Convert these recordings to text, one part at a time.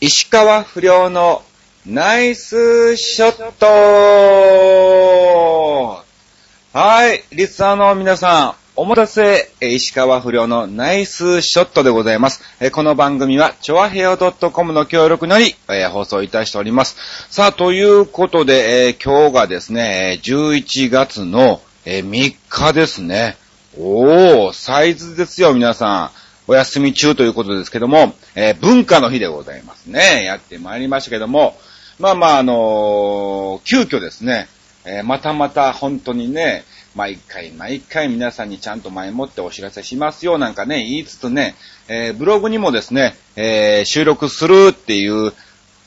石川不良のナイスショットはい、リスナーの皆さん、お待たせ、石川不良のナイスショットでございます。この番組は、ちょわへよ .com の協力のり、放送いたしております。さあ、ということで、今日がですね、11月の3日ですね。おー、サイズですよ、皆さん。お休み中ということですけども、えー、文化の日でございますね。やってまいりましたけども、まあまあ、あのー、急遽ですね、えー、またまた本当にね、毎回毎回皆さんにちゃんと前もってお知らせしますよなんかね、言いつつね、え、ブログにもですね、え、収録するっていう、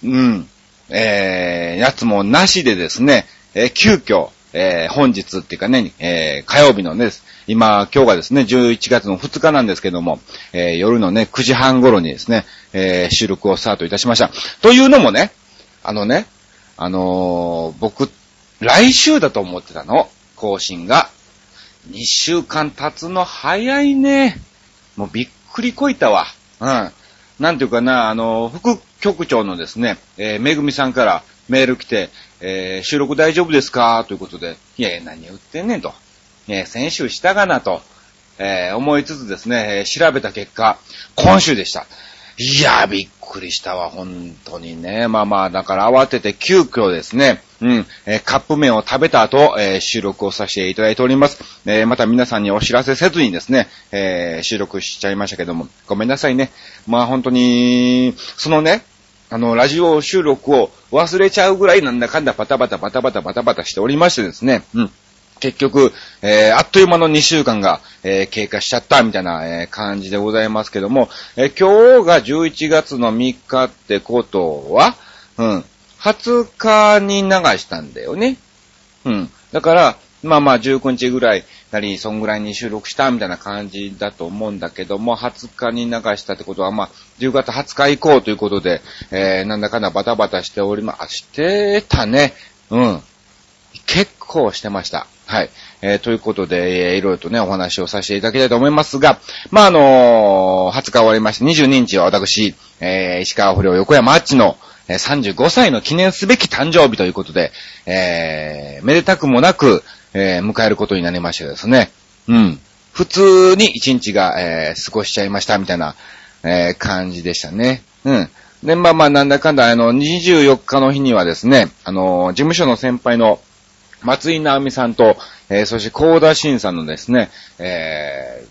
うん、えー、やつもなしでですね、え、急遽、えー、本日っていうかね、えー、火曜日のね、今、今日がですね、11月の2日なんですけども、えー、夜のね、9時半頃にですね、え、収録をスタートいたしました。というのもね、あのね、あの、僕、来週だと思ってたの、更新が。2週間経つの早いね。もうびっくりこいたわ。うん。なんていうかな、あの、副局長のですね、えー、めぐみさんからメール来て、えー、収録大丈夫ですか？ということで、いやいや、何言ってんねんと。え、先週したがなと、えー、思いつつですね、え調べた結果、今週でした。いや、びっくりしたわ、本当にね。まあまあ、だから慌てて急遽ですね、うん、えー、カップ麺を食べた後、えー、収録をさせていただいております。えー、また皆さんにお知らせせずにですね、え収録しちゃいましたけども、ごめんなさいね。まあ本当に、そのね、あの、ラジオ収録を忘れちゃうぐらいなんだかんだバタバタバタバタバタバタしておりましてですね、うん。結局、えー、あっという間の2週間が、えー、経過しちゃったみたいな、えー、感じでございますけども、え今日が11月の3日ってことは、うん、20日に流したんだよね。うん。だから、まあまあ19日ぐらいなり、そんぐらいに収録したみたいな感じだと思うんだけども、20日に流したってことは、まあ、10月20日以降ということで、えー、なんだかんだバタバタしておりま、してたね。うん。結構してました。はい。えー、ということで、えー、いろいろとね、お話をさせていただきたいと思いますが、まあ、あのー、20日終わりまして、22日は私、えー、石川不良横山あっちの、えー、35歳の記念すべき誕生日ということで、えー、めでたくもなく、えー、迎えることになりましてですね。うん。普通に一日が、えー、過ごしちゃいましたみたいな、えー、感じでしたね。うん。で、まあまあ、なんだかんだ、あの、24日の日にはですね、あの、事務所の先輩の松井直美さんと、えー、そして高田新さんのですね、えー、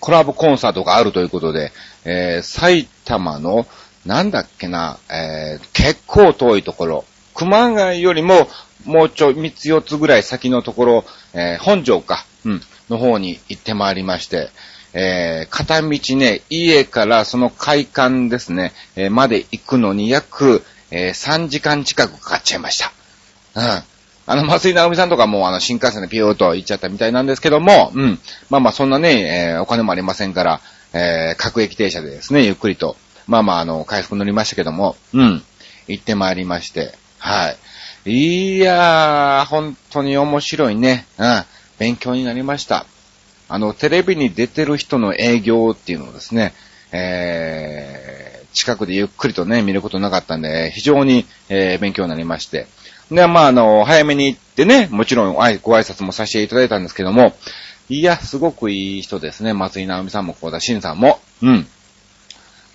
コラボコンサートがあるということで、えー、埼玉の、なんだっけな、えー、結構遠いところ、熊谷よりももうちょい3つ4つぐらい先のところ、えー、本庄か、うん、の方に行ってまいりまして、えー、片道ね、家からその会館ですね、えー、まで行くのに約、えー、3時間近くかかっちゃいました。うん。あの、松井直美さんとかもあの、新幹線でピューと行っちゃったみたいなんですけども、うん。まあまあ、そんなね、えー、お金もありませんから、えー、各駅停車でですね、ゆっくりと、まあまあ、あの、回復乗りましたけども、うん。行ってまいりまして、はい。いやー、本当に面白いね。うん。勉強になりました。あの、テレビに出てる人の営業っていうのをですね、えー、近くでゆっくりとね、見ることなかったんで、非常に、えー、勉強になりまして。で、まあ、あの、早めに行ってね、もちろんご挨拶もさせていただいたんですけども、いや、すごくいい人ですね。松井直美さんも、小田慎さんも。うん。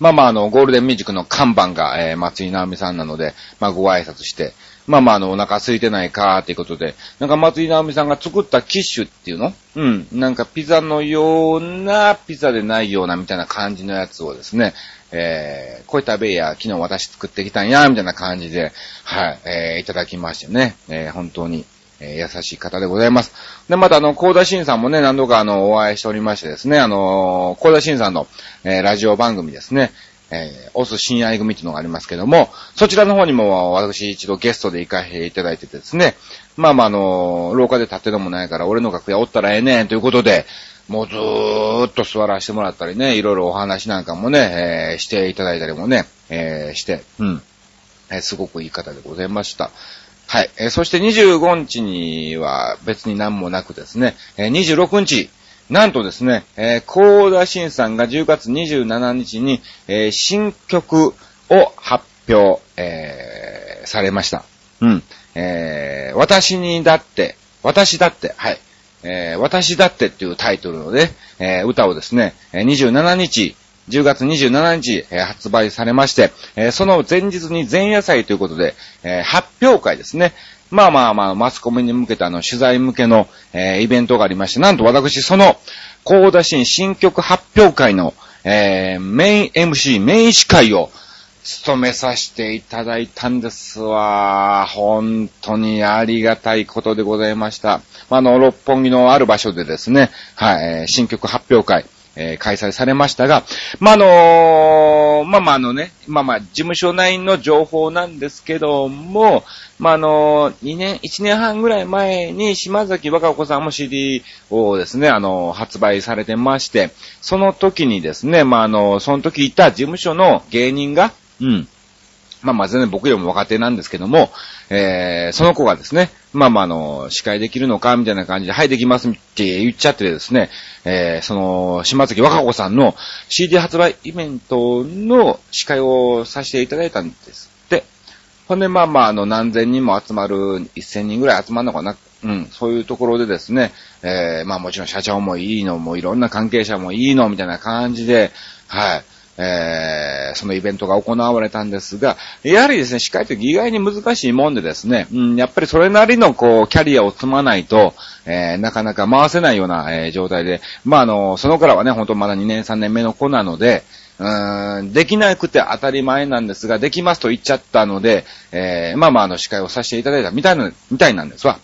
まあまあ、あの、ゴールデンミュージックの看板が、えー、松井直美さんなので、まあ、ご挨拶して、まあまあ、あの、お腹空いてないかーっていうことで、なんか松井直美さんが作ったキッシュっていうの？うん。なんかピザのような、ピザでないようなみたいな感じのやつをですね、えー、これ食べや、昨日私作ってきたんや、みたいな感じで、はい、えー、いただきましてね、えー、本当に、えー、優しい方でございます。で、またあの、高田新さんもね、何度かあの、お会いしておりましてですね、あのー、高田新さんの、えー、ラジオ番組ですね、えー、オス親愛組っていうのがありますけども、そちらの方にも私一度ゲストで行かせていただいててですね、まあまああのー、廊下で立ってのもないから俺の楽屋おったらええねんということで、もうずーっと座らせてもらったりね、いろいろお話なんかもね、えー、していただいたりもね、え、して、うん、え、すごくいい方でございました。はい。えー、そして25日には別に何もなくですね、えー、26日、なんとですね、えー、高田新さんが10月27日に、えー、新曲、を発表、えー、されました。うん。えー、私にだって、私だって、はい。えー、私だってっていうタイトルのね、えー、歌をですね、27日、10月27日、え、発売されまして、え、その前日に前夜祭ということで、え、発表会ですね。まあまあまあ、マスコミに向けたあの、取材向けの、え、イベントがありまして、なんと私、その、高田新新曲発表会の、えー、メイン MC、メイン司会を、務めさせていただいたんですわ。本当にありがたいことでございました。あの、六本木のある場所でですね、はい、新曲発表会、えー、開催されましたが、まあ、あの、まあ、まあ、あのね、まあ、まあ、事務所内の情報なんですけども、まあ、あの、2年、1年半ぐらい前に島崎若子さんも CD をですね、あの発売されてまして、その時にですね、まあ、あのその時いた事務所の芸人が、うん。まあまあ全然僕よりも若手なんですけども、えー、その子がですね、まあまああの、司会できるのかみたいな感じで、はいできますって言っちゃってですね、えー、その、島崎若子さんの CD 発売イベントの司会をさせていただいたんですって。ほんでまあまああの、何千人も集まる、1000人ぐらい集まるのかな。うん、そういうところでですね、えー、まあもちろん社長もいいのもいろんな関係者もいいのみたいな感じで、はい。えー、そのイベントが行われたんですが、やはりですね、司会って意外に難しいもんでですね、うん、やっぱりそれなりのこう、キャリアを積まないと、えー、なかなか回せないような、えー、状態で、まあ、あの、その頃はね、本当まだ2年3年目の子なので、うーん、できなくて当たり前なんですが、できますと言っちゃったので、えー、まあまあ、あの、司会をさせていただいたみたいな、みたいなんですわ。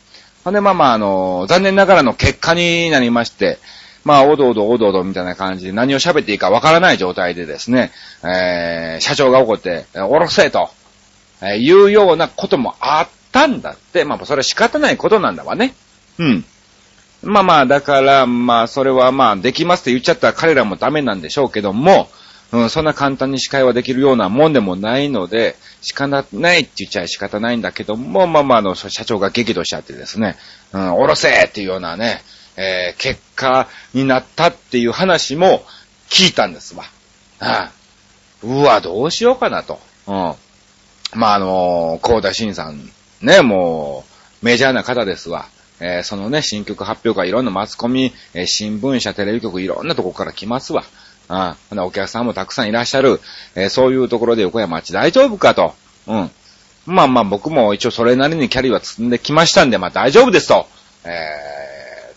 ほんで、まあまあ、あの、残念ながらの結果になりまして、まあ、おどおどおどおどみたいな感じで何を喋っていいかわからない状態でですね、えー、社長が怒って、おろせと、えー、いうようなこともあったんだって、まあ、それは仕方ないことなんだわね。うん。まあまあ、だから、まあ、それはまあ、できますって言っちゃったら彼らもダメなんでしょうけども、うん、そんな簡単に司会はできるようなもんでもないので、仕方ないって言っちゃ仕方ないんだけども、まあまあ、あの、社長が激怒しちゃってですね、うん、おろせっていうようなね、えー、結果になったっていう話も聞いたんですわ。ああうわ、どうしようかなと。うん。まあ、あのー、高田新さん、ね、もう、メジャーな方ですわ。えー、そのね、新曲発表会いろんなマスコミ、えー、新聞社、テレビ局いろんなとこから来ますわ。ああ、お客さんもたくさんいらっしゃる。えー、そういうところで横山町大丈夫かと。うん。まあまあ僕も一応それなりにキャリアは積んできましたんで、まあ大丈夫ですと。え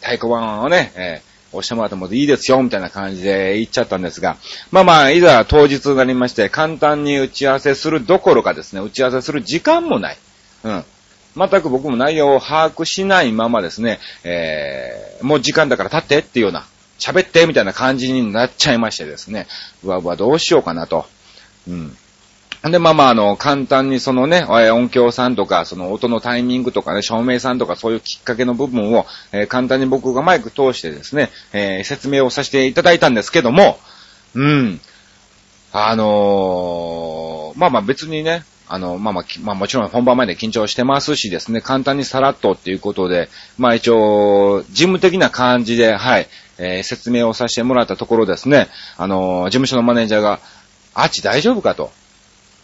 太鼓判をね、えー、押してもらってもいいですよ、みたいな感じで言っちゃったんですが、まあまあ、いざ当日になりまして、簡単に打ち合わせするどころかですね、打ち合わせする時間もない。うん。全く僕も内容を把握しないままですね、えー、もう時間だから立ってっていうような、喋ってみたいな感じになっちゃいましてですね、うわうわどうしようかなと。うん。で、まあまあ、あの、簡単にそのね、音響さんとか、その音のタイミングとかね、照明さんとかそういうきっかけの部分を、えー、簡単に僕がマイク通してですね、えー、説明をさせていただいたんですけども、うん。あのー、まあまあ別にね、あの、まあまあ、まあもちろん本番前で緊張してますしですね、簡単にさらっとっていうことで、まあ一応、事務的な感じで、はい、えー、説明をさせてもらったところですね、あのー、事務所のマネージャーが、あっち大丈夫か？と。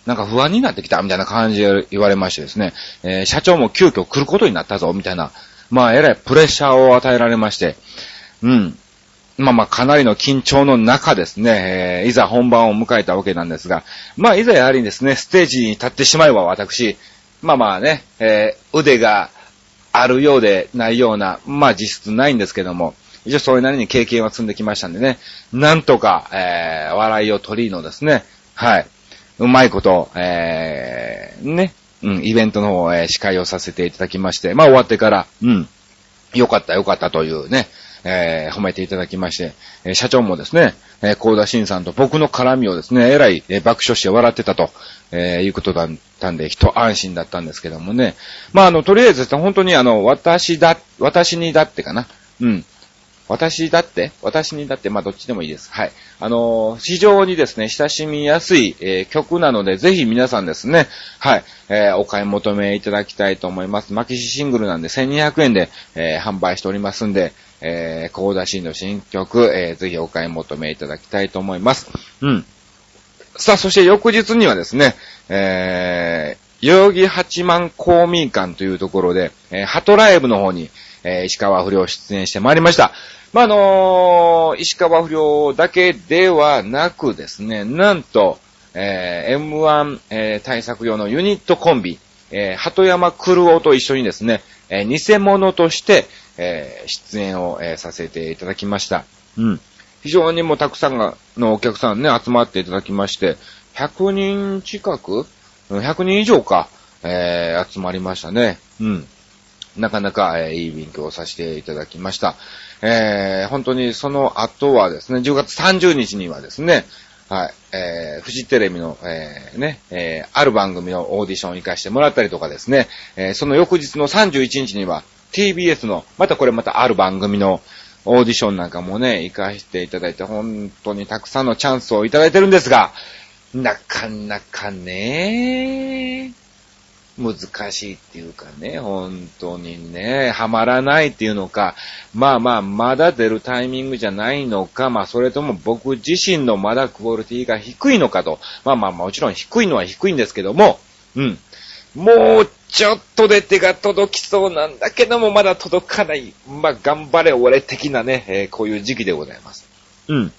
なんか不安になってきたみたいな感じで言われましてですね、えー、社長も急遽来ることになったぞみたいな、まあ、えらいプレッシャーを与えられまして、うん。まあまあ、かなりの緊張の中ですね、えー、いざ本番を迎えたわけなんですが、まあ、いざやはりですね、ステージに立ってしまえば私、まあまあね、えー、腕があるようでないような、まあ実質ないんですけども、一応それなりに経験は積んできましたんでね、なんとか、えー、笑いを取りのですね、はい、うまいこと、えー、ね、うん、イベントの方、えー、司会をさせていただきまして、まあ終わってから、うん、よかったよかったというね、えー、褒めていただきまして、えー、社長もですね、えー、高田新さんと僕の絡みをですね、えらい、えー、爆笑して笑ってたと、えー、いうことだったんで、一安心だったんですけどもね。まあ、あの、とりあえず、本当にあの、私だ、私にだってかな。うん。私だって、私にだって、まあ、どっちでもいいです。はい。あのー、非常にですね、親しみやすい、えー、曲なので、ぜひ皆さんですね、はい、えー、お買い求めいただきたいと思います。マキシシングルなんで1200円で、え販売しておりますんで、えー、コーダシーの新曲、えぜひお買い求めいただきたいと思います。うん。さあ、そして翌日にはですね、えー、代々木八幡公民館というところで、えー、ハトライブの方に、えー、石川不良出演してまいりました。まあ、あのー、石川不良だけではなくですね、なんと、えー、M1、え、対策用のユニットコンビ、え、鳩山クルオと一緒にですね、え、偽物として、え、出演を、え、させていただきました。うん。非常にもたくさんがのお客さんね、集まっていただきまして、100人近く ?100 人以上か、えー、集まりましたね。うん。なかなか、えー、いい勉強をさせていただきました。えー、本当にその後はですね、10月30日にはですね、はい、えー、フジテレビの、えー、ね、えー、ある番組のオーディションを行かしてもらったりとかですね、えー、その翌日の31日には TBS の、またこれまたある番組の、オーディションなんかもね、行かせていただいて、本当にたくさんのチャンスをいただいてるんですが、なかなかね、難しいっていうかね、本当にね、はまらないっていうのか、まあまあ、まだ出るタイミングじゃないのか、まあそれとも僕自身のまだクオリティが低いのかと、まあまあもちろん低いのは低いんですけども、うん。もうちょっとで手が届きそうなんだけども、まだ届かない。まあ、頑張れ俺的なね、えー、こういう時期でございます。うん。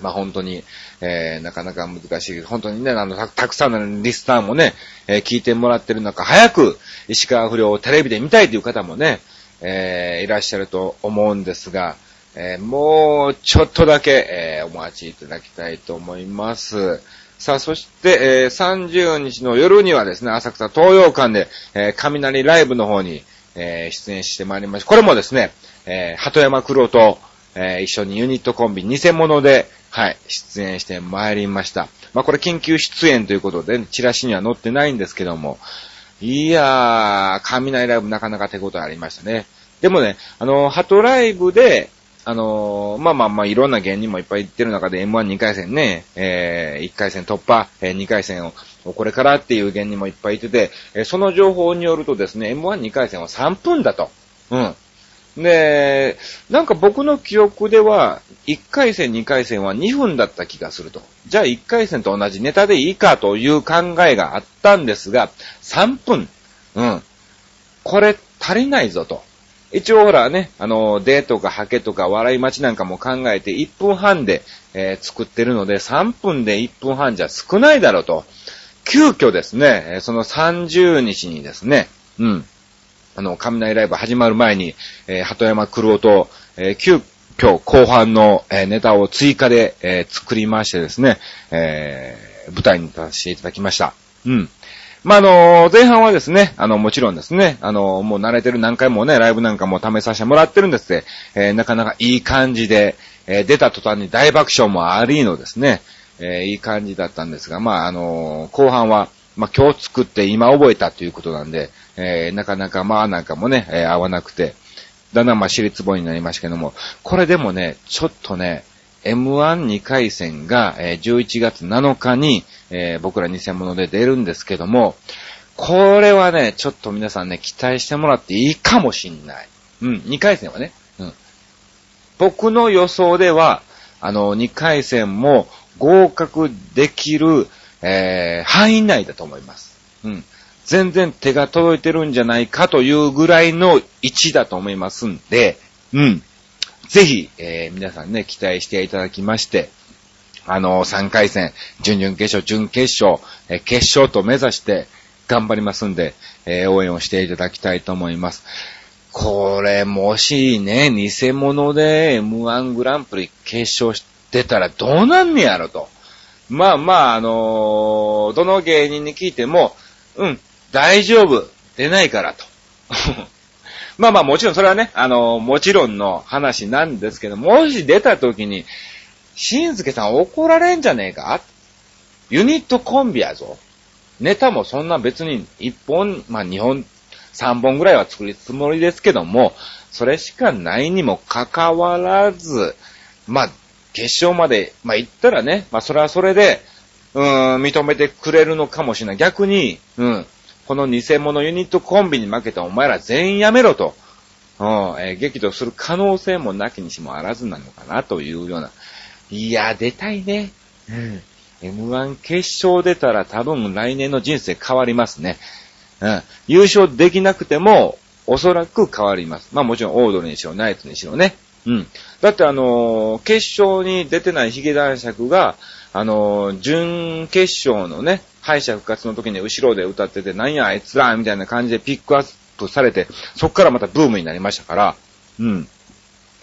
まあ、本当に、えー、なかなか難しい。本当にね、あの、たたくさんのリスターもね、えー、聞いてもらってる中、早く石川不良をテレビで見たいという方もね、えー、いらっしゃると思うんですが、えー、もうちょっとだけ、えー、お待ちいただきたいと思います。さあ、そして、えー、30日の夜にはですね、浅草東洋館で、えー、雷ライブの方に、えー、出演してまいりました。これもですね、えー、鳩山黒と、えー、一緒にユニットコンビ偽物で、はい、出演してまいりました。まあ、これ緊急出演ということで、チラシには載ってないんですけども、いやー、雷ライブなかなか手応えありましたね。でもね、あの、ハトライブで、あのー、まあまあまあ、いろんな芸人もいっぱい行ってる中で M12 回戦ね、えー、1回戦突破、えー、2回戦を、これからっていう芸人もいっぱいいてて、えー、その情報によるとですね、M12 回戦は3分だと。うん。で、なんか僕の記憶では、1回戦、2回戦は2分だった気がすると。じゃあ1回戦と同じネタでいいかという考えがあったんですが、3分。うん。これ足りないぞと。一応ほらね、あの、デーとかハケとか笑い待ちなんかも考えて1分半で、えー、作ってるので3分で1分半じゃ少ないだろうと。急遽ですね、その30日にですね、うん。あの、雷ライブ始まる前に、えー、鳩山黒夫と、えー、急遽後半の、えー、ネタを追加で、えー、作りましてですね、えー、舞台に立たせていただきました。うん。まあ、あの、前半はですね、あの、もちろんですね、あの、もう慣れてる何回もね、ライブなんかも試させてもらってるんですって、えー、なかなかいい感じで、えー、出た途端に大爆笑もありのですね、えー、いい感じだったんですが、まあ、あの、後半は、まあ、今日作って今覚えたということなんで、えー、なかなかまあなんかもね、えー、合わなくて、だんだんまあ尻つぼになりましたけども、これでもね、ちょっとね、M12 回戦が、えー、11月7日に、えー、僕ら偽物で出るんですけども、これはね、ちょっと皆さんね、期待してもらっていいかもしんない。うん、2回戦はね。うん。僕の予想では、あの、2回戦も合格できる、えー、範囲内だと思います。うん。全然手が届いてるんじゃないかというぐらいの位置だと思いますんで、うん。ぜひ、えー、皆さんね、期待していただきまして、あのー、3回戦、準々決勝、準決勝、えー、決勝と目指して頑張りますんで、えー、応援をしていただきたいと思います。これ、もしね、偽物で M1 グランプリ決勝出たらどうなんねやろと。まあまあ、あのどの芸人に聞いても、うん、大丈夫、出ないからと。まあまあもちろんそれはね、あの、もちろんの話なんですけど、もし出た時に、しんすけさん怒られんじゃねえか？ユニットコンビやぞ。ネタもそんな別に1本、まあ2本、3本ぐらいは作るつもりですけども、それしかないにもかかわらず、まあ、決勝まで、まあ行ったらね、まあそれはそれで、うん、認めてくれるのかもしれない。逆に、うん、この偽物ユニットコンビに負けたお前ら全員やめろと、うん、えー、激怒する可能性もなきにしもあらずなのかなというような。いや、出たいね。うん。N1 決勝出たら多分来年の人生変わりますね。うん。優勝できなくても、おそらく変わります。まあもちろんオードリーにしろ、ナイツにしろね。うん。だってあのー、決勝に出てないヒゲ男爵が、あのー、準決勝のね、敗者復活の時に後ろで歌ってて、なんやあいつらみたいな感じでピックアップされて、そっからまたブームになりましたから、うん。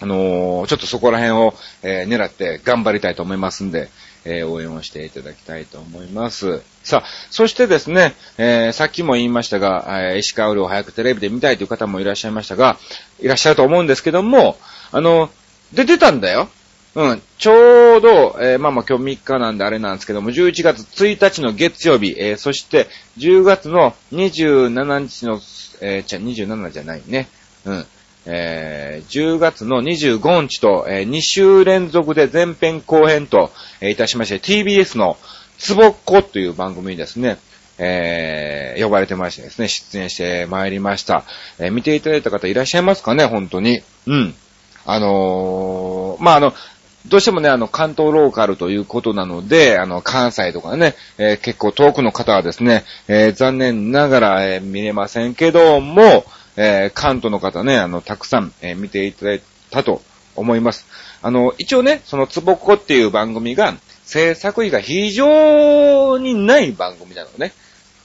あのー、ちょっとそこら辺を、えー、狙って頑張りたいと思いますんで、えー、応援をしていただきたいと思います。さあ、そしてですね、えー、さっきも言いましたが、えー、石川遼を早くテレビで見たいという方もいらっしゃいましたが、いらっしゃると思うんですけども、あの、出てたんだよ。うん。ちょうど、えー、まあまあ今日3日なんであれなんですけども、11月1日の月曜日、えー、そして10月の27日の、えー、じゃ、27じゃないね。うん。えー、10月の25日と、えー、2週連続で前編後編と、えー、いたしまして、TBS のつぼっこという番組にですね、えー、呼ばれてましてですね、出演してまいりました。えー、見ていただいた方いらっしゃいますかね、本当に。うん。あのー、まあ、あの、どうしてもね、あの、関東ローカルということなので、あの、関西とかね、えー、結構遠くの方はですね、えー、残念ながら、えー、見れませんけども、え関東の方ね、あの、たくさん、え見ていただいたと思います。あの、一応ね、そのつぼっこっていう番組が、制作費が非常にない番組なのね。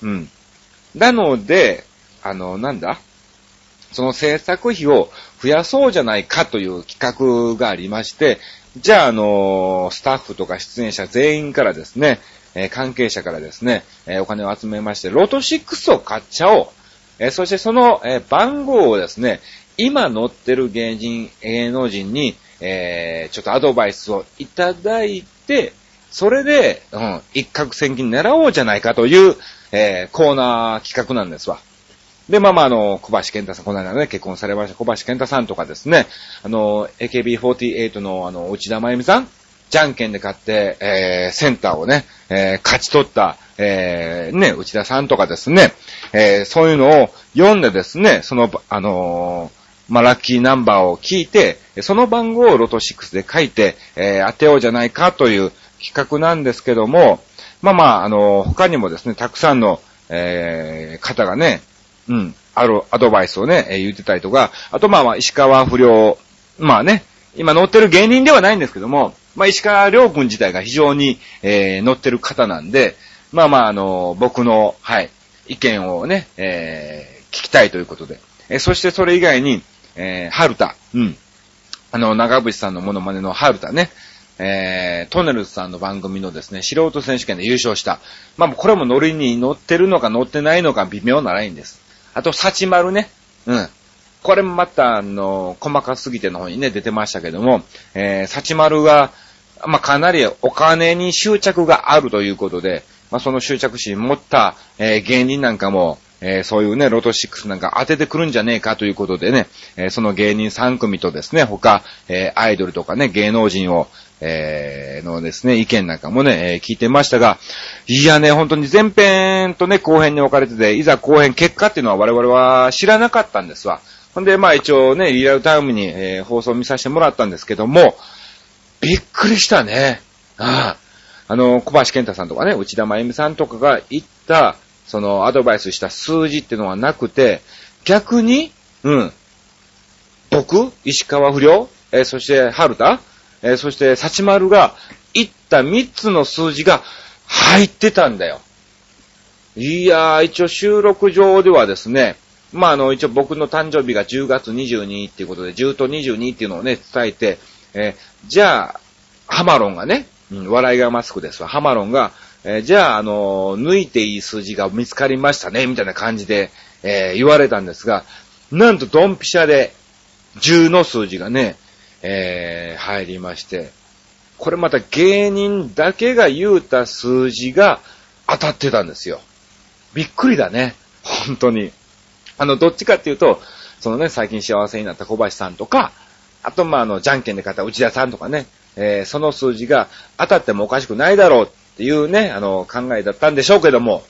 うん。なので、あの、なんだ？その制作費を増やそうじゃないかという企画がありまして、じゃあ、あの、スタッフとか出演者全員からですね、え、関係者からですね、え、お金を集めまして、ロト6を買っちゃおう。え、そしてその、え番号をですね、今乗ってる芸人、芸能人に、えちょっとアドバイスをいただいて、それで、うん、一攫千金狙おうじゃないかという、えコーナー企画なんですわ。で、まあまあ、あの、小橋健太さん、この間ね、結婚されました小橋健太さんとかですね、あの、AKB48 のあの、内田真由美さん、じゃんけんで勝って、えー、センターをね、えー、勝ち取った、えー、ね、内田さんとかですね、えー、そういうのを読んでですね、その、あのー、まあ、ラッキーナンバーを聞いて、その番号をロト6で書いて、えー、当てようじゃないかという企画なんですけども、まあまあ、あの、他にもですね、たくさんの、えー、方がね、うん、あるアドバイスをね、え、言ってたりとか、あとまあまあ、石川不良、まあね、今乗ってる芸人ではないんですけども、まあ、石川良君自体が非常に、えー、乗ってる方なんで、まあまあ、あの、僕の、はい、意見をね、えー、聞きたいということで。えー、そしてそれ以外に、えー、春田、うん。あの、長渕さんのモノマネの春田ね、えー、トネルズさんの番組のですね、素人選手権で優勝した。まあ、これも乗りに乗ってるのか乗ってないのか微妙なラインです。あと、サチマルね。うん。これもまた、あの、細かすぎての方にね、出てましたけども、えー、サチマルが、まあ、かなりお金に執着があるということで、まあ、その執着心持った、えー、芸人なんかも、えー、そういうね、ロト6なんか当ててくるんじゃねえかということでね、えー、その芸人3組とですね、他、えアイドルとかね、芸能人を、えーのですね、意見なんかもね、え聞いてましたが、いやね、本当に前編とね、後編に分かれてて、いざ後編結果っていうのは我々は知らなかったんですわ。ほんで、まあ一応ね、リアルタイムに、え放送見させてもらったんですけども、びっくりしたね。ああ。あの、小橋健太さんとかね、内田真由美さんとかが言った、その、アドバイスした数字っていうのはなくて、逆に、うん、僕、石川不良、えー、そして春田、えー、そして幸丸が言った3つの数字が入ってたんだよ。いやー、一応収録上ではですね、まあ、あの、一応僕の誕生日が10月22っていうことで、10と22っていうのをね、伝えて、えー、じゃあ、ハマロンがね、うん、笑いがマスクですわ。ハマロンが、えー、じゃあ、あのー、抜いていい数字が見つかりましたね、みたいな感じで、えー、言われたんですが、なんとドンピシャで、10の数字がね、えー、入りまして、これまた芸人だけが言うた数字が当たってたんですよ。びっくりだね。本当に。あの、どっちかっていうと、そのね、最近幸せになった小橋さんとか、あと、まあ、あの、じゃんけんで買った内田さんとかね、えー、その数字が当たってもおかしくないだろうっていうね、あの、考えだったんでしょうけども、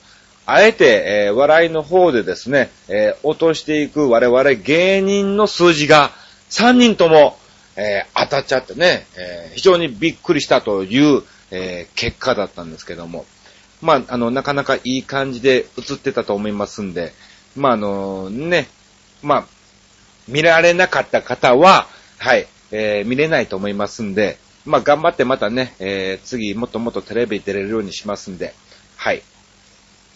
あえて、えー、笑いの方でですね、えー、落としていく我々芸人の数字が3人とも、えー、当たっちゃってね、え非常にびっくりしたという、えー、結果だったんですけども、まあ、あの、なかなかいい感じで映ってたと思いますんで、まあ、あの、ね、まあ、見られなかった方は、はい、えー、見れないと思いますんで、まあ、頑張ってまたね、えー、次、もっともっとテレビ出れるようにしますんで、はい。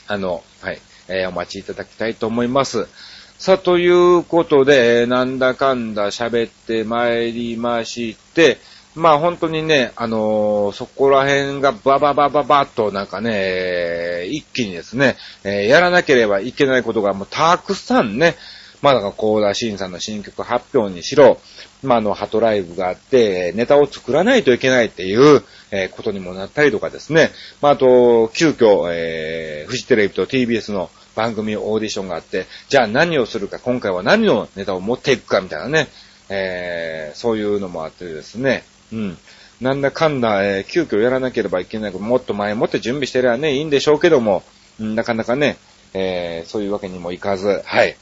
あの、はい、えー、お待ちいただきたいと思います。さあ、ということで、なんだかんだ喋って参りまして、まあ本当にね、あのー、そこら辺がバババババッとなんかね、一気にですね、えー、やらなければいけないことがもうたくさんね、まあだから、コーダシンさんの新曲発表にしろ、まああの、ハトライブがあって、ネタを作らないといけないっていう、えー、ことにもなったりとかですね。まああと、急遽、えー、フジテレビと TBS の番組オーディションがあって、じゃあ何をするか、今回は何のネタを持っていくかみたいなね、えー、そういうのもあってですね、うん。なんだかんだ、えー、急遽やらなければいけない、もっと前もって準備してればね、いいんでしょうけども、なかなかね、えー、そういうわけにもいかず、はい。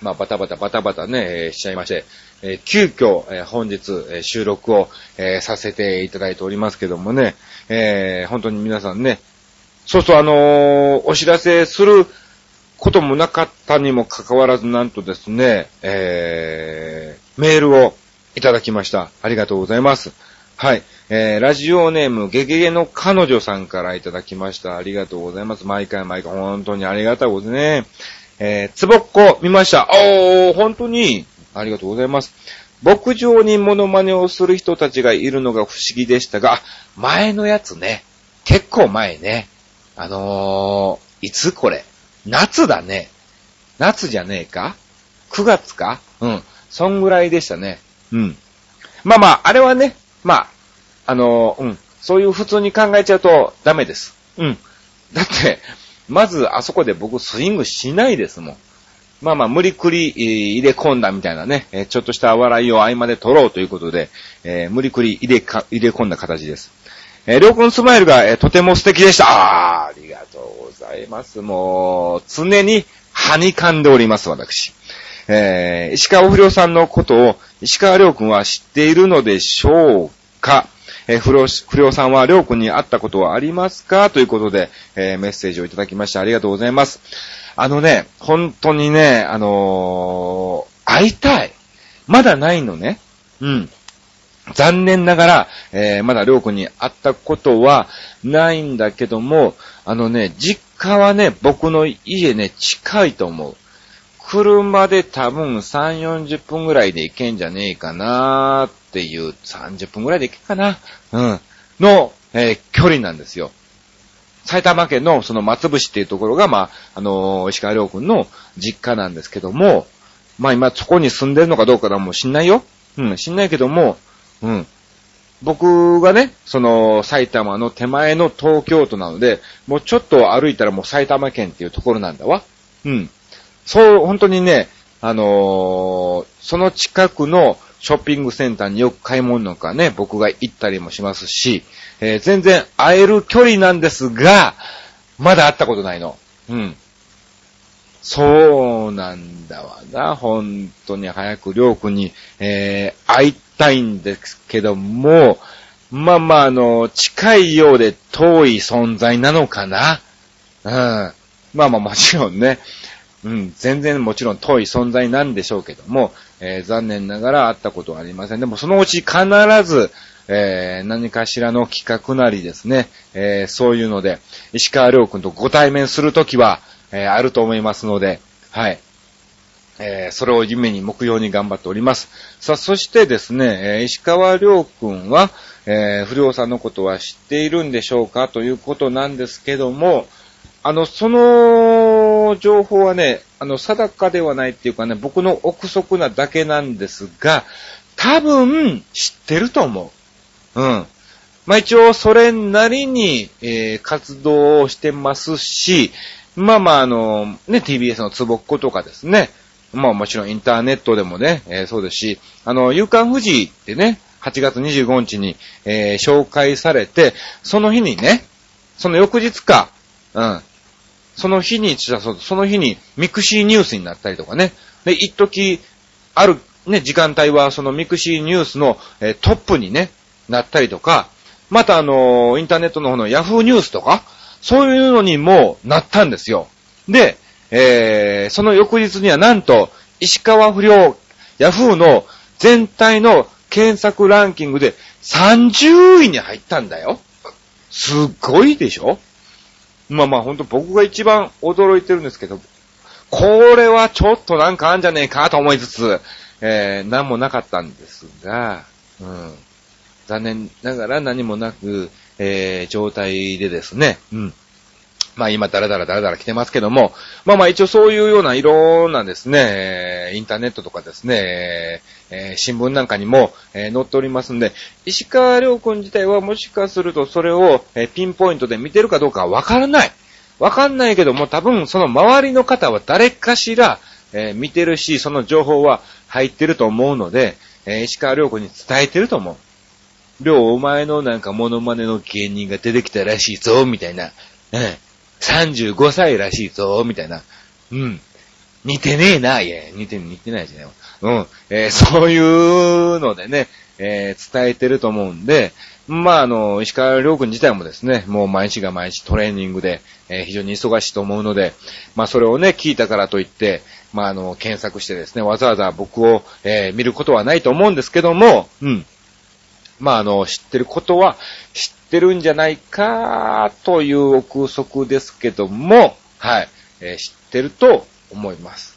まあ、バタバタバタバタね、えー、しちゃいまして、えー、急遽、えー、本日、え収録を、えさせていただいておりますけどもね、え本当に皆さんね、そうそう、あのお知らせすることもなかったにもかかわらず、なんとですね、えメールをいただきました。ありがとうございます。はい。えー、ラジオネーム、ゲゲゲの彼女さんからいただきました。ありがとうございます。毎回毎回、本当にありがたいですね。えー、つぼっこ見ました。おー、本当に、ありがとうございます。牧場にモノマネをする人たちがいるのが不思議でしたが、前のやつね、結構前ね。あのー、いつこれ？夏だね。夏じゃねえか ?9 月か？うん。そんぐらいでしたね。うん。まあまあ、あれはね、まあ、あのー、うん。そういう普通に考えちゃうとダメです。うん。だって、まずあそこで僕スイングしないですもん。まあまあ、無理くり、入れ込んだみたいなね、ちょっとした笑いを合間で取ろうということで、えー、無理くり入れか、入れ込んだ形です。えー、りょうくんスマイルが、えー、とても素敵でした。ああありがとうございます。もう、常に、はにかんでおります、私。えー、石川不良さんのことを、石川良くんは知っているのでしょうか？えー、不良、不良さんは良くんに会ったことはありますか？ということで、えー、メッセージをいただきましてありがとうございます。あのね、本当にね、あのー、会いたい。まだないのね。うん。残念ながら、えー、まだりょうくんに会ったことはないんだけども、あのね、実家はね、僕の家ね、近いと思う。車で多分3、40分ぐらいで行けんじゃねえかなーっていう、30分ぐらいで行けかなうん。の、えー、距離なんですよ。埼玉県のその松伏っていうところが、まあ、あのー、石川良君の実家なんですけども、まあ今そこに住んでるのかどうかはもう知んないよ。うん、知んないけども、うん。僕がね、その埼玉の手前の東京都なので、もうちょっと歩いたらもう埼玉県っていうところなんだわ。うん。そう、本当にね、あのー、その近くのショッピングセンターによく買い物なんかね、僕が行ったりもしますし、えー、全然会える距離なんですが、まだ会ったことないの。うん。そうなんだわな。本当に早くりょうくんに、えー、会いたいんですけども、まあまあ、あの、近いようで遠い存在なのかな？うん。まあまあもちろんね、うん、全然もちろん遠い存在なんでしょうけども、えー、残念ながら会ったことはありません。でもそのうち必ず、えー、何かしらの企画なりですね、えー、そういうので、石川良君とご対面するときは、えあると思いますので、はい。えそれを夢に目標に頑張っております。さあ、そしてですね、え石川良君は、え不良さんのことは知っているんでしょうか？ということなんですけども、あの、その情報はね、あの、定かではないっていうかね、僕の憶測なだけなんですが、多分知ってると思う。うん。まあ、一応、それなりに、えー、活動をしてますし、まあまあ、あの、ね、TBS のつぼっことかですね。まあもちろんインターネットでもね、えー、そうですし、あの、夕刊フジってね、8月25日に、えー、紹介されて、その日にね、その翌日か、うん、その日に、その日に mixi ニュースになったりとかね。で、一時、あるね、時間帯はその mixi ニュースの、えー、トップにね、なったりとか、またあの、インターネットの方のヤフーニュースとか、そういうのにもなったんですよ。で、えー、その翌日にはなんと、石川不良、ヤフーの全体の検索ランキングで30位に入ったんだよ。すっごいでしょ？まあまあほんと僕が一番驚いてるんですけど、これはちょっとなんかあんじゃねえかと思いつつ、えー、何もなかったんですが、うん。残念ながら何もなく、えー、状態でですね、うん。まあ今、だらだらだらだら来てますけども、まあまあ一応そういうようないろんなですね、インターネットとかですね、えー、新聞なんかにも、えー、載っておりますんで、石川良君自体はもしかするとそれを、えー、ピンポイントで見てるかどうかわからない。わかんないけども、多分その周りの方は誰かしら、え見てるし、その情報は入ってると思うので、え石川良君に伝えてると思う。良、お前のなんかモノマネの芸人が出てきたらしいぞ、みたいな。うん。35歳らしいぞ、みたいな。うん。似てねえな、いや、似て、似てないじゃないうん。えー、そういうのでね、えー、伝えてると思うんで、まあ、あの、石川良君自体もですね、もう毎日が毎日トレーニングで、えー、非常に忙しいと思うので、まあ、それをね、聞いたからといって、まあ、あの、検索してですね、わざわざ僕を、えー、見ることはないと思うんですけども、うん。まあ、あの、知ってることは知ってるんじゃないか、という憶測ですけども、はい、えー、知ってると思います。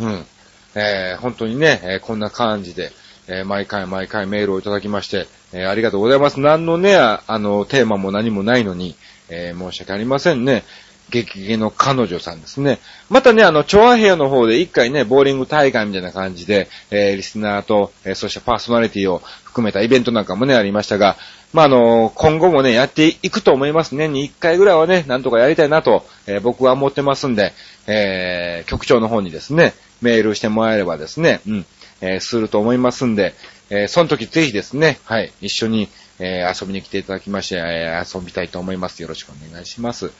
うん。えー、本当にね、えー、こんな感じで、えー、毎回毎回メールをいただきまして、えー、ありがとうございます。何のね、あの、テーマも何もないのに、えー、申し訳ありませんね。激ゲの彼女さんですね。またね、あの、チョアヘアの方で一回ね、ボーリング大会みたいな感じで、えー、リスナーと、えー、そしてパーソナリティを含めたイベントなんかもね、ありましたが、まあ、あの、今後もね、やっていくと思います。年に一回ぐらいはね、なんとかやりたいなと、えー、僕は思ってますんで、えー、局長の方にですね、メールしてもらえればですね、うん、えー、すると思いますんで、えー、その時ぜひですね、はい、一緒に、えー、遊びに来ていただきまして、えー、遊びたいと思います。よろしくお願いします。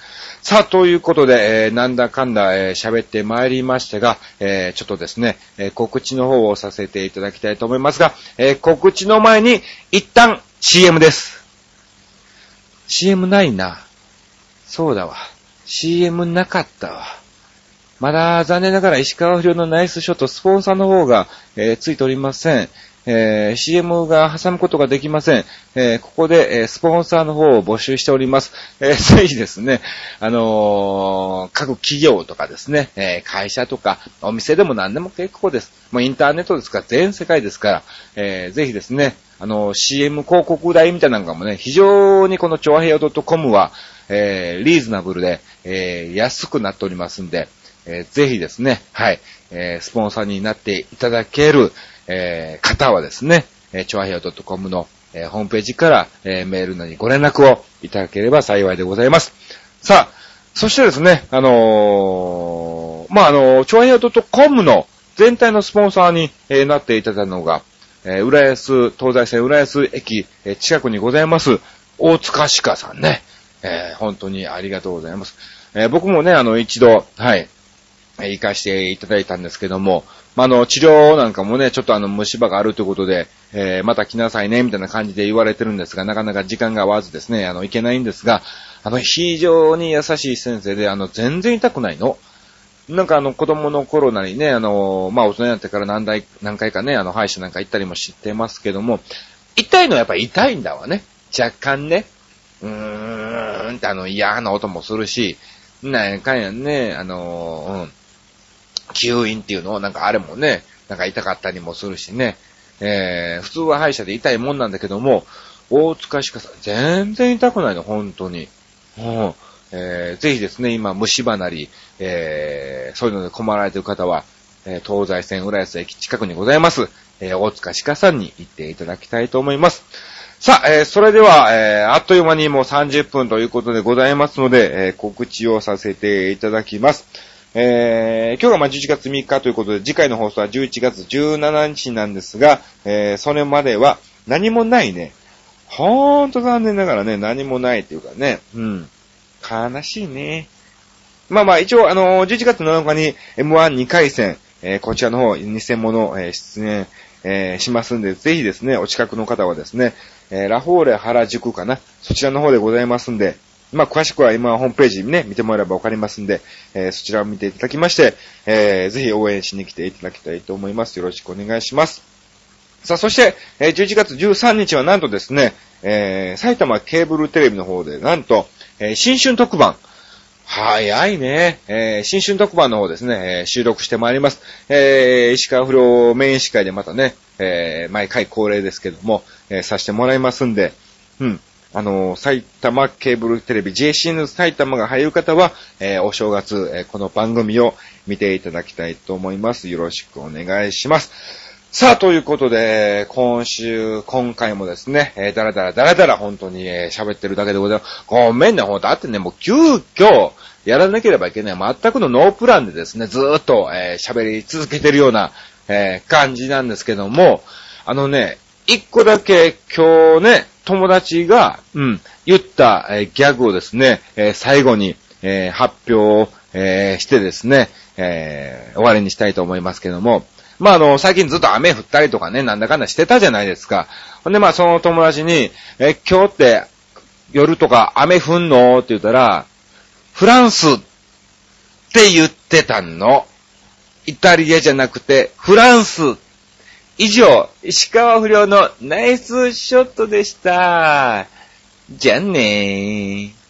さあ、ということで、えー、なんだかんだ、え喋ってまいりましたが、えちょっとですね、え告知の方をさせていただきたいと思いますが、え告知の前に、一旦 CM です。CM ないな。そうだわ。CM なかったわ。まだ残念ながら石川不良のナイスショット、スポンサーの方が、えー、ついておりません。えー、CM が挟むことができません。えー、ここで、えー、スポンサーの方を募集しております。えー、ぜひですね、あの各企業とかですね、え会社とか、お店でも何でも結構です。もうインターネットですから、全世界ですから、えぜひですね、あの CM 広告代みたいなのもね、非常にこのチョアヘヨ .com は、えリーズナブルで、え安くなっておりますんで、えぜひですね、はい、えスポンサーになっていただける、えー、方はですね、えー、ちょあへよ .com の、えー、ホームページから、えー、メールなりご連絡をいただければ幸いでございます。さあ、そしてですね、あのー、まあ、あのー、ちょあへよ .com の全体のスポンサーに、えー、なっていただいたのが、えー、浦安、東西線浦安駅、えー、近くにございます、大塚鹿さんね。えー、本当にありがとうございます。えー、僕もね、あの、一度、はい、行かしていただいたんですけども、まあ、の、治療なんかもね、ちょっとあの、虫歯があるということで、えー、また来なさいね、みたいな感じで言われてるんですが、なかなか時間が合わずですね、あの、いけないんですが、あの、非常に優しい先生で、あの、全然痛くないの。なんかあの、子供の頃なりね、あの、まあ、大人になってから何代、何回かね、あの、歯医者なんか行ったりもしてますけども、痛いのはやっぱ痛いんだわね。若干ね。うーんってあの、嫌な音もするし、なんかやね、あの、うん。吸引っていうのをなんかあれもね、なんか痛かったりもするしね。えー、普通は歯医者で痛いもんなんだけども、大塚歯科さん、全然痛くないの、本当に。うん。えー、ぜひですね、今、虫歯なり、えー、そういうので困られている方は、えー、東西線浦安駅近くにございます、えー、大塚歯科さんに行っていただきたいと思います。さあ、えー、それでは、えー、あっという間にもう30分ということでございますので、えー、告知をさせていただきます。えー、今日がまあ11月3日ということで、次回の放送は11月17日なんですが、えー、それまでは何もないね。ほーんと残念ながらね、何もないっていうかね、うん。悲しいね。まあまあ、一応、あのー、11月7日に M12 回戦、えー、こちらの方、2000もの、えー、出演、えー、しますんで、ぜひですね、お近くの方はですね、えー、ラフォーレ原宿かな、そちらの方でございますんで、まあ、詳しくは今ホームページにね、見てもらえばわかりますんで、えー、そちらを見ていただきまして、えー、ぜひ応援しに来ていただきたいと思います。よろしくお願いします。さあ、そして、えー、11月13日はなんとですね、えー、埼玉ケーブルテレビの方で、なんと、えー、新春特番、早いね。えー、新春特番の方ですね、えー、収録してまいります。えー、石川不良メイン司会でまたね、えー、毎回恒例ですけども、えー、させてもらいますんで、うん。あの、埼玉ケーブルテレビ JCN 埼玉が入る方は、えー、お正月、えー、この番組を見ていただきたいと思います。よろしくお願いします。さあ、ということで、今週、今回もですね、えー、だらだらだらだら本当に喋、えー、ってるだけでございます。ごめんね、ほんと。だってね、もう急遽、やらなければいけない。全くのノープランでですね、ずーっとえー、喋り続けてるような、えー、感じなんですけども、あのね、一個だけ今日ね、友達が、うん、言った、えー、ギャグをですね、えー、最後に、えー、発表、えー、してですね、えー、終わりにしたいと思いますけども、まあ、あの、最近ずっと雨降ったりとかね、なんだかんだしてたじゃないですか。ほんで、まあ、その友達に、え、今日って夜とか雨降んの？って言ったら、フランスって言ってたの。イタリアじゃなくて、フランス。以上、石川不良のナイスショットでした。じゃんねー。